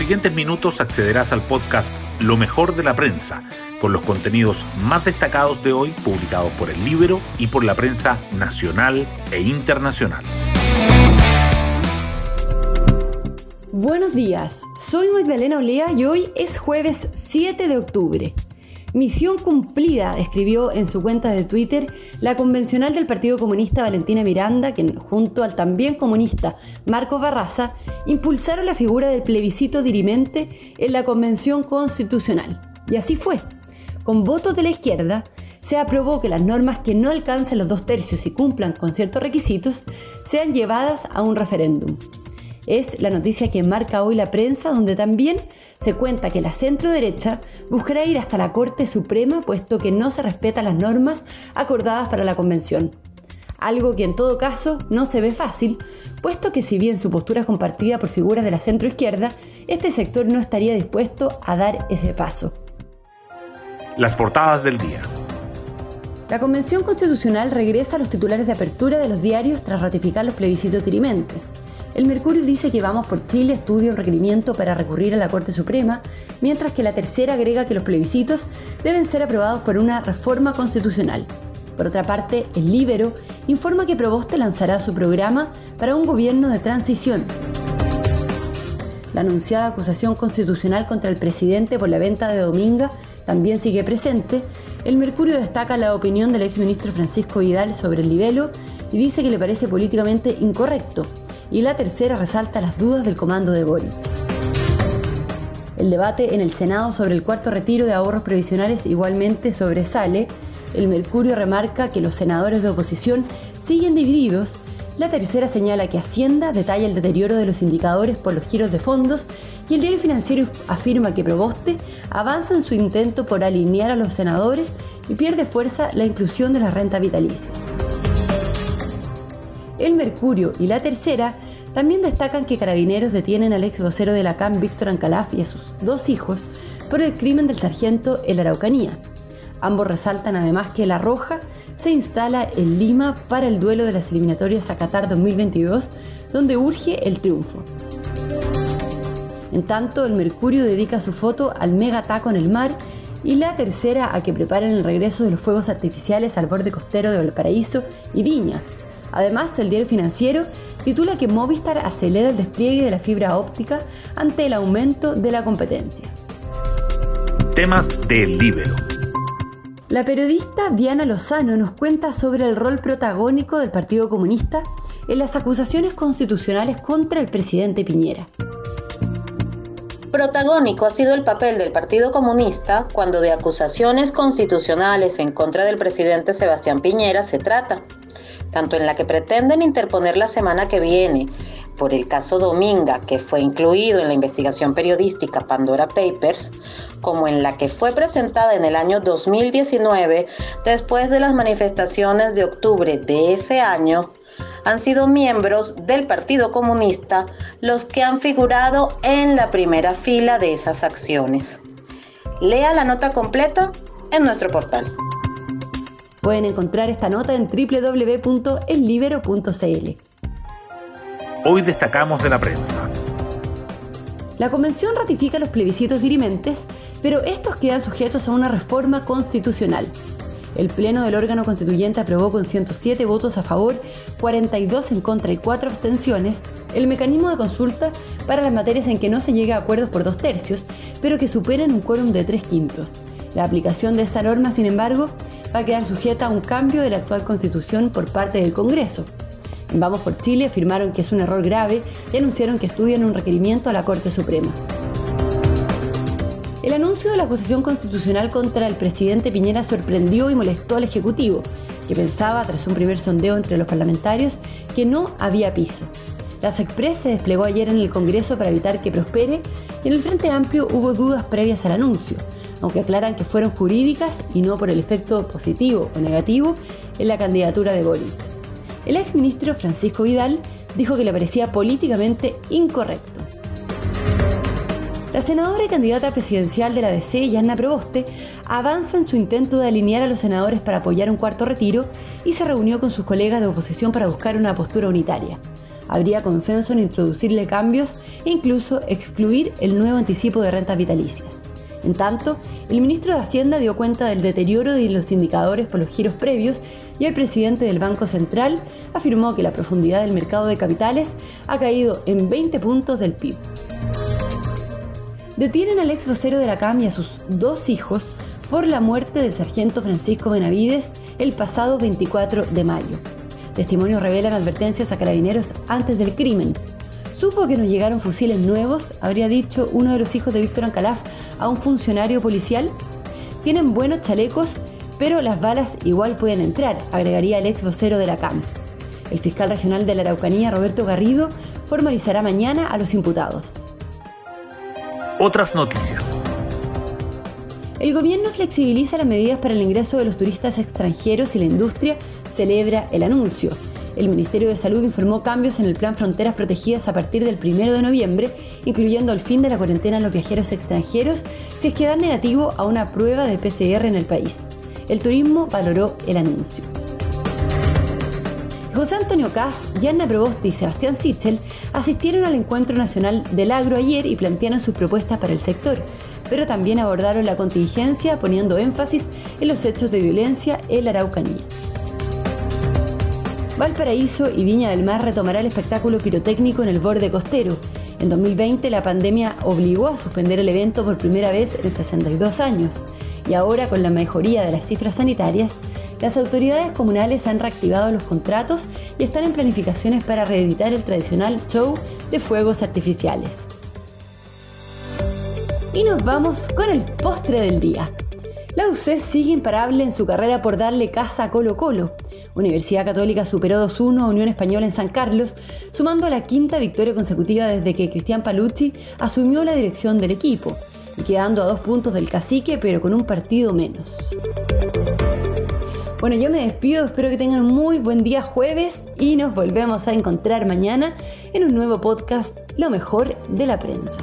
siguientes minutos accederás al podcast Lo mejor de la prensa, con los contenidos más destacados de hoy publicados por el Libro y por la prensa nacional e internacional. Buenos días, soy Magdalena Olea y hoy es jueves 7 de octubre. Misión cumplida, escribió en su cuenta de Twitter la convencional del Partido Comunista Valentina Miranda, que junto al también comunista Marco Barraza impulsaron la figura del plebiscito dirimente en la Convención Constitucional. Y así fue. Con votos de la izquierda, se aprobó que las normas que no alcancen los dos tercios y cumplan con ciertos requisitos sean llevadas a un referéndum. Es la noticia que marca hoy la prensa, donde también se cuenta que la centro derecha buscará ir hasta la Corte Suprema puesto que no se respetan las normas acordadas para la convención. Algo que en todo caso no se ve fácil, puesto que si bien su postura es compartida por figuras de la centro izquierda, este sector no estaría dispuesto a dar ese paso. Las portadas del día. La Convención Constitucional regresa a los titulares de apertura de los diarios tras ratificar los plebiscitos dirimentes. El Mercurio dice que Vamos por Chile estudia un requerimiento para recurrir a la Corte Suprema, mientras que la tercera agrega que los plebiscitos deben ser aprobados por una reforma constitucional. Por otra parte, el Libero informa que Proboste lanzará su programa para un gobierno de transición. La anunciada acusación constitucional contra el presidente por la venta de Dominga también sigue presente. El Mercurio destaca la opinión del exministro Francisco Vidal sobre el libelo y dice que le parece políticamente incorrecto y la tercera resalta las dudas del comando de Boric. El debate en el Senado sobre el cuarto retiro de ahorros previsionales igualmente sobresale. El Mercurio remarca que los senadores de oposición siguen divididos. La tercera señala que Hacienda detalla el deterioro de los indicadores por los giros de fondos y el diario financiero afirma que Proboste avanza en su intento por alinear a los senadores y pierde fuerza la inclusión de la renta vitalicia. El Mercurio y la Tercera también destacan que carabineros detienen al ex vocero de la CAM, Víctor Ancalaf, y a sus dos hijos por el crimen del sargento en la Araucanía. Ambos resaltan además que La Roja se instala en Lima para el duelo de las eliminatorias a Qatar 2022, donde urge el triunfo. En tanto, el Mercurio dedica su foto al mega taco en el mar y la tercera a que preparen el regreso de los fuegos artificiales al borde costero de Valparaíso y Viña, Además, el diario financiero titula que Movistar acelera el despliegue de la fibra óptica ante el aumento de la competencia. Temas del libro. La periodista Diana Lozano nos cuenta sobre el rol protagónico del Partido Comunista en las acusaciones constitucionales contra el presidente Piñera. Protagónico ha sido el papel del Partido Comunista cuando de acusaciones constitucionales en contra del presidente Sebastián Piñera se trata tanto en la que pretenden interponer la semana que viene por el caso Dominga, que fue incluido en la investigación periodística Pandora Papers, como en la que fue presentada en el año 2019 después de las manifestaciones de octubre de ese año, han sido miembros del Partido Comunista los que han figurado en la primera fila de esas acciones. Lea la nota completa en nuestro portal. Pueden encontrar esta nota en www.ellibero.cl. Hoy destacamos de la prensa. La Convención ratifica los plebiscitos dirimentes, pero estos quedan sujetos a una reforma constitucional. El Pleno del órgano constituyente aprobó con 107 votos a favor, 42 en contra y 4 abstenciones el mecanismo de consulta para las materias en que no se llega a acuerdos por dos tercios, pero que superen un quórum de tres quintos. La aplicación de esta norma, sin embargo, va a quedar sujeta a un cambio de la actual constitución por parte del Congreso. En Vamos por Chile afirmaron que es un error grave y anunciaron que estudian un requerimiento a la Corte Suprema. El anuncio de la acusación constitucional contra el presidente Piñera sorprendió y molestó al Ejecutivo, que pensaba, tras un primer sondeo entre los parlamentarios, que no había piso. La SECPRES se desplegó ayer en el Congreso para evitar que prospere y en el Frente Amplio hubo dudas previas al anuncio, aunque aclaran que fueron jurídicas y no por el efecto positivo o negativo en la candidatura de Boric. El exministro Francisco Vidal dijo que le parecía políticamente incorrecto. La senadora y candidata presidencial de la DC, Yanna Proboste, avanza en su intento de alinear a los senadores para apoyar un cuarto retiro y se reunió con sus colegas de oposición para buscar una postura unitaria. Habría consenso en introducirle cambios e incluso excluir el nuevo anticipo de rentas vitalicias. En tanto, el ministro de Hacienda dio cuenta del deterioro de los indicadores por los giros previos y el presidente del Banco Central afirmó que la profundidad del mercado de capitales ha caído en 20 puntos del PIB. Detienen al ex vocero de la CAM y a sus dos hijos por la muerte del sargento Francisco Benavides el pasado 24 de mayo. Testimonios revelan advertencias a carabineros antes del crimen. Supo que nos llegaron fusiles nuevos, habría dicho uno de los hijos de Víctor Ancalaf a un funcionario policial. Tienen buenos chalecos, pero las balas igual pueden entrar, agregaría el ex vocero de la CAM. El fiscal regional de la Araucanía, Roberto Garrido, formalizará mañana a los imputados. Otras noticias. El gobierno flexibiliza las medidas para el ingreso de los turistas extranjeros y la industria celebra el anuncio. El Ministerio de Salud informó cambios en el plan Fronteras Protegidas a partir del 1 de noviembre, incluyendo el fin de la cuarentena a los viajeros extranjeros si es que dan negativo a una prueba de PCR en el país. El turismo valoró el anuncio. José Antonio Cast, Yanna Proboste y Sebastián Sichel asistieron al Encuentro Nacional del Agro ayer y plantearon sus propuestas para el sector, pero también abordaron la contingencia poniendo énfasis en los hechos de violencia en la Araucanía. Valparaíso y Viña del Mar retomará el espectáculo pirotécnico en el borde costero. En 2020 la pandemia obligó a suspender el evento por primera vez en 62 años y ahora con la mejoría de las cifras sanitarias, las autoridades comunales han reactivado los contratos y están en planificaciones para reeditar el tradicional show de fuegos artificiales. Y nos vamos con el postre del día. La UC sigue imparable en su carrera por darle casa a Colo Colo. Universidad Católica superó 2-1 a Unión Española en San Carlos, sumando la quinta victoria consecutiva desde que Cristian Palucci asumió la dirección del equipo, y quedando a dos puntos del cacique, pero con un partido menos. Bueno, yo me despido, espero que tengan muy buen día jueves y nos volvemos a encontrar mañana en un nuevo podcast, Lo mejor de la prensa.